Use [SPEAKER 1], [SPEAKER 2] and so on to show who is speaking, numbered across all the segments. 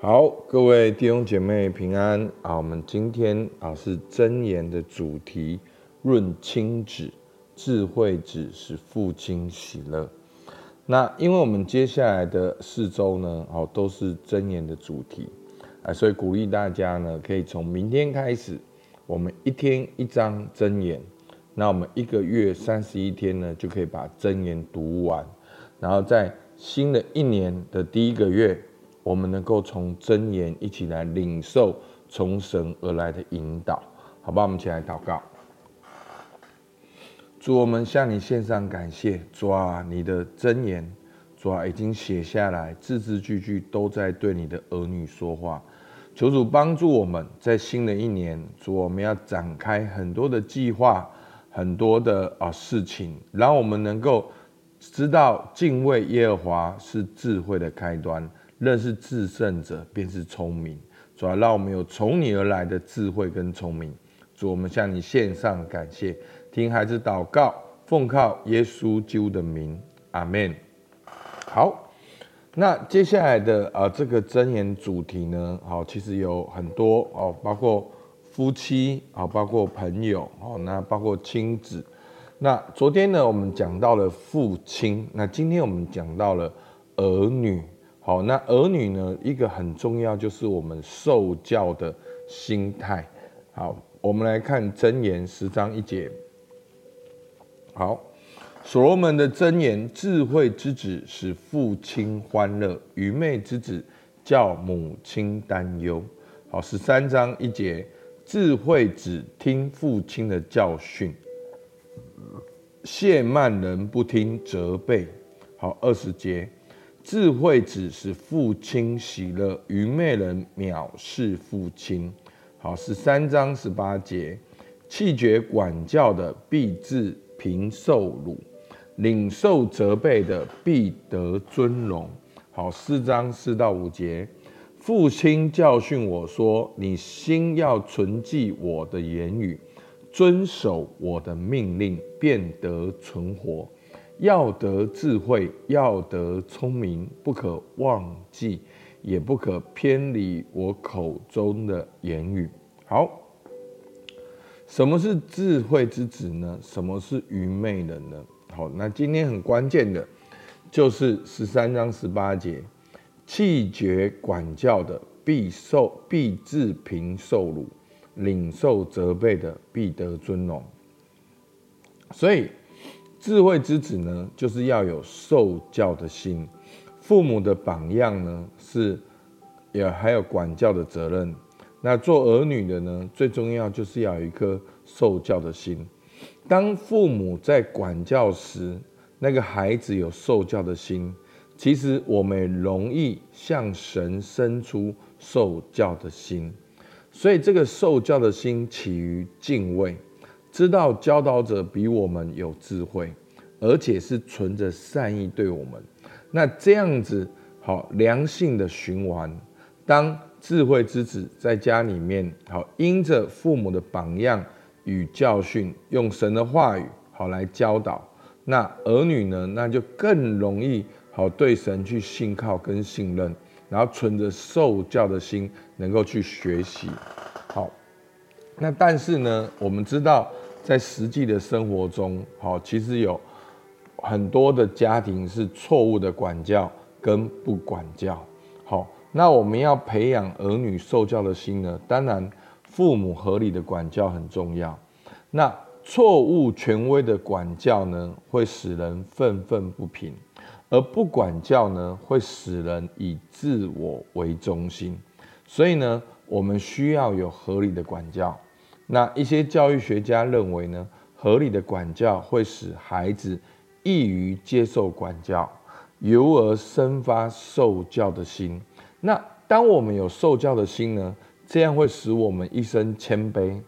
[SPEAKER 1] 好，各位弟兄姐妹平安啊！我们今天啊是箴言的主题，润亲子，智慧子使父亲喜乐。那因为我们接下来的四周呢，哦都是箴言的主题啊，所以鼓励大家呢，可以从明天开始，我们一天一章箴言，那我们一个月三十一天呢，就可以把箴言读完，然后在新的一年的第一个月。我们能够从真言一起来领受从神而来的引导，好吧？我们一起来祷告。主，我们向你献上感谢。主啊，你的真言，主啊，已经写下来，字字句句都在对你的儿女说话。求主帮助我们在新的一年，主，我们要展开很多的计划，很多的啊事情，让我们能够知道敬畏耶和华是智慧的开端。认识至圣者便是聪明，主要让我们有从你而来的智慧跟聪明。主，我们向你献上感谢，听孩子祷告，奉靠耶稣基督的名，阿门。好，那接下来的啊、呃、这个箴言主题呢，好，其实有很多哦，包括夫妻啊，包括朋友哦，那包括亲子。那昨天呢，我们讲到了父亲，那今天我们讲到了儿女。好，那儿女呢？一个很重要就是我们受教的心态。好，我们来看箴言十章一节。好，所罗门的箴言：智慧之子使父亲欢乐，愚昧之子叫母亲担忧。好，十三章一节：智慧子听父亲的教训，谢慢人不听责备。好，二十节。智慧子使父亲喜乐，愚昧人藐视父亲。好，十三章十八节，弃绝管教的必自平受辱，领受责备的必得尊荣。好，四章四到五节，父亲教训我说：“你心要存记我的言语，遵守我的命令，便得存活。”要得智慧，要得聪明，不可忘记，也不可偏离我口中的言语。好，什么是智慧之子呢？什么是愚昧人呢？好，那今天很关键的，就是十三章十八节，气绝管教的必受必自凭受辱，领受责备的必得尊荣。所以。智慧之子呢，就是要有受教的心。父母的榜样呢，是也还有管教的责任。那做儿女的呢，最重要就是要有一颗受教的心。当父母在管教时，那个孩子有受教的心，其实我们容易向神生出受教的心。所以这个受教的心起于敬畏。知道教导者比我们有智慧，而且是存着善意对我们。那这样子好良性的循环。当智慧之子在家里面好，因着父母的榜样与教训，用神的话语好来教导，那儿女呢，那就更容易好对神去信靠跟信任，然后存着受教的心，能够去学习。好，那但是呢，我们知道。在实际的生活中，好，其实有很多的家庭是错误的管教跟不管教。好，那我们要培养儿女受教的心呢？当然，父母合理的管教很重要。那错误权威的管教呢，会使人愤愤不平；而不管教呢，会使人以自我为中心。所以呢，我们需要有合理的管教。那一些教育学家认为呢，合理的管教会使孩子易于接受管教，由而生发受教的心。那当我们有受教的心呢，这样会使我们一生谦卑，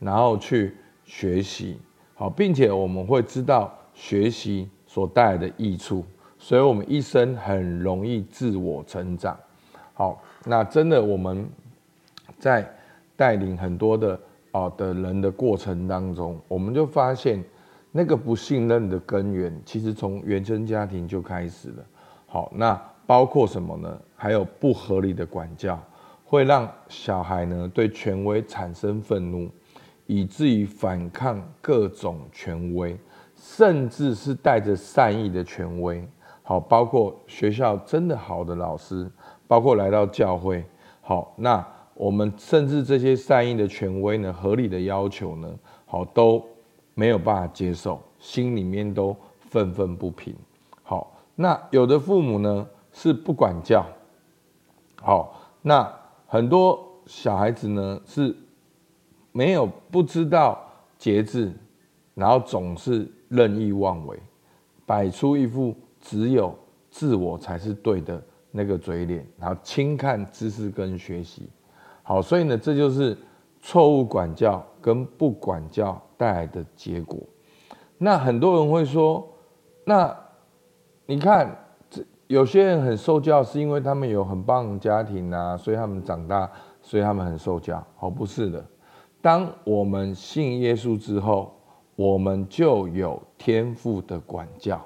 [SPEAKER 1] 然后去学习，好，并且我们会知道学习所带来的益处，所以我们一生很容易自我成长。好，那真的我们在带领很多的。啊的人的过程当中，我们就发现那个不信任的根源，其实从原生家庭就开始了。好，那包括什么呢？还有不合理的管教，会让小孩呢对权威产生愤怒，以至于反抗各种权威，甚至是带着善意的权威。好，包括学校真的好的老师，包括来到教会。好，那我们甚至这些善意的权威呢，合理的要求呢，好都没有办法接受，心里面都愤愤不平。好，那有的父母呢是不管教。好，那很多小孩子呢是没有不知道节制，然后总是任意妄为，摆出一副只有自我才是对的那个嘴脸，然后轻看知识跟学习。好，所以呢，这就是错误管教跟不管教带来的结果。那很多人会说，那你看。有些人很受教，是因为他们有很棒的家庭啊，所以他们长大，所以他们很受教。好，不是的，当我们信耶稣之后，我们就有天赋的管教，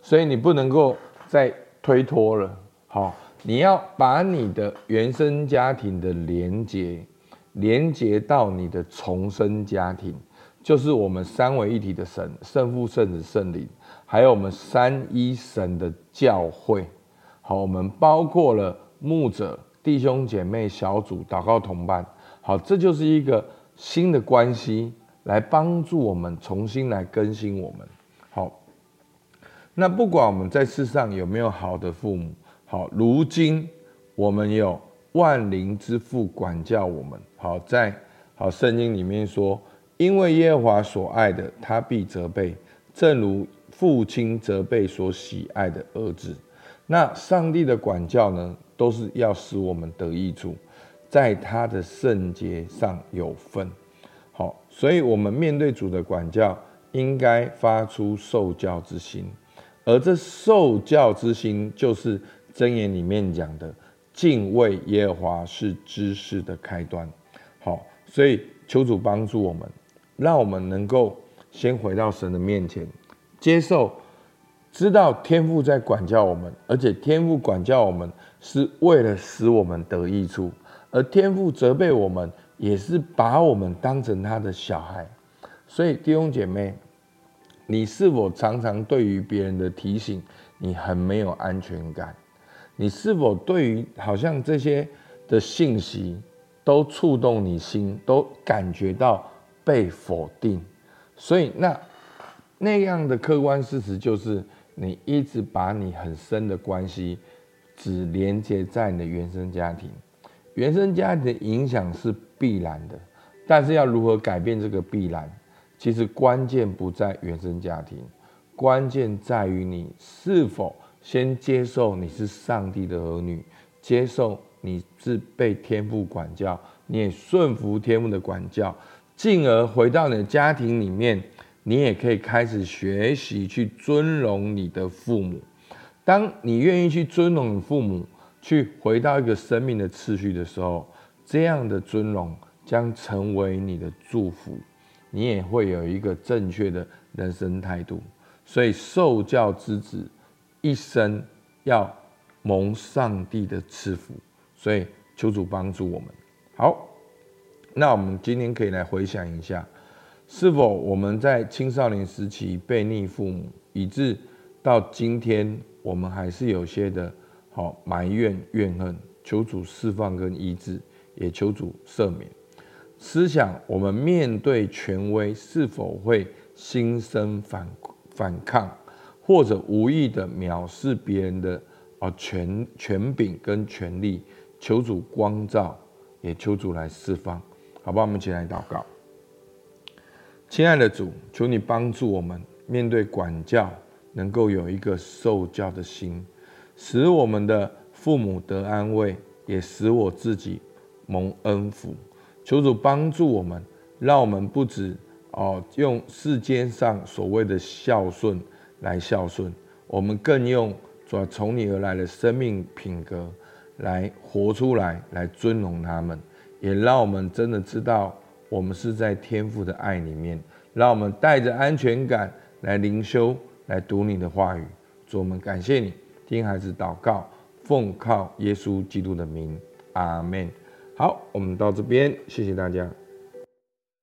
[SPEAKER 1] 所以你不能够再推脱了。好，你要把你的原生家庭的连接，连接到你的重生家庭，就是我们三位一体的神，圣父、圣子、圣灵。还有我们三一神的教会，好，我们包括了牧者、弟兄姐妹、小组、祷告同伴，好，这就是一个新的关系，来帮助我们重新来更新我们。好，那不管我们在世上有没有好的父母，好，如今我们有万灵之父管教我们。好，在好圣经里面说，因为耶和华所爱的，他必责备，正如。父亲责备所喜爱的儿子，那上帝的管教呢，都是要使我们得益处，在他的圣洁上有份。好，所以我们面对主的管教，应该发出受教之心，而这受教之心，就是箴言里面讲的，敬畏耶和华是知识的开端。好，所以求主帮助我们，让我们能够先回到神的面前。接受，知道天父在管教我们，而且天父管教我们是为了使我们得益处，而天父责备我们也是把我们当成他的小孩。所以弟兄姐妹，你是否常常对于别人的提醒，你很没有安全感？你是否对于好像这些的信息都触动你心，都感觉到被否定？所以那。那样的客观事实就是，你一直把你很深的关系只连接在你的原生家庭，原生家庭的影响是必然的，但是要如何改变这个必然？其实关键不在原生家庭，关键在于你是否先接受你是上帝的儿女，接受你是被天父管教，你也顺服天父的管教，进而回到你的家庭里面。你也可以开始学习去尊荣你的父母。当你愿意去尊荣你父母，去回到一个生命的次序的时候，这样的尊荣将成为你的祝福。你也会有一个正确的人生态度。所以受教之子一生要蒙上帝的赐福。所以求主帮助我们。好，那我们今天可以来回想一下。是否我们在青少年时期背逆父母，以致到今天我们还是有些的好埋怨怨恨？求主释放跟医治，也求主赦免。思想我们面对权威是否会心生反反抗，或者无意的藐视别人的啊权权柄跟权力？求主光照，也求主来释放，好不好？我们一起来祷告。亲爱的主，求你帮助我们面对管教，能够有一个受教的心，使我们的父母得安慰，也使我自己蒙恩福。求主帮助我们，让我们不止哦用世间上所谓的孝顺来孝顺，我们更用主从你而来的生命品格来活出来，来尊荣他们，也让我们真的知道。我们是在天父的爱里面，让我们带着安全感来灵修，来读你的话语。主，我们感谢你，听孩子祷告，奉靠耶稣基督的名，阿门。好，我们到这边，谢谢大家。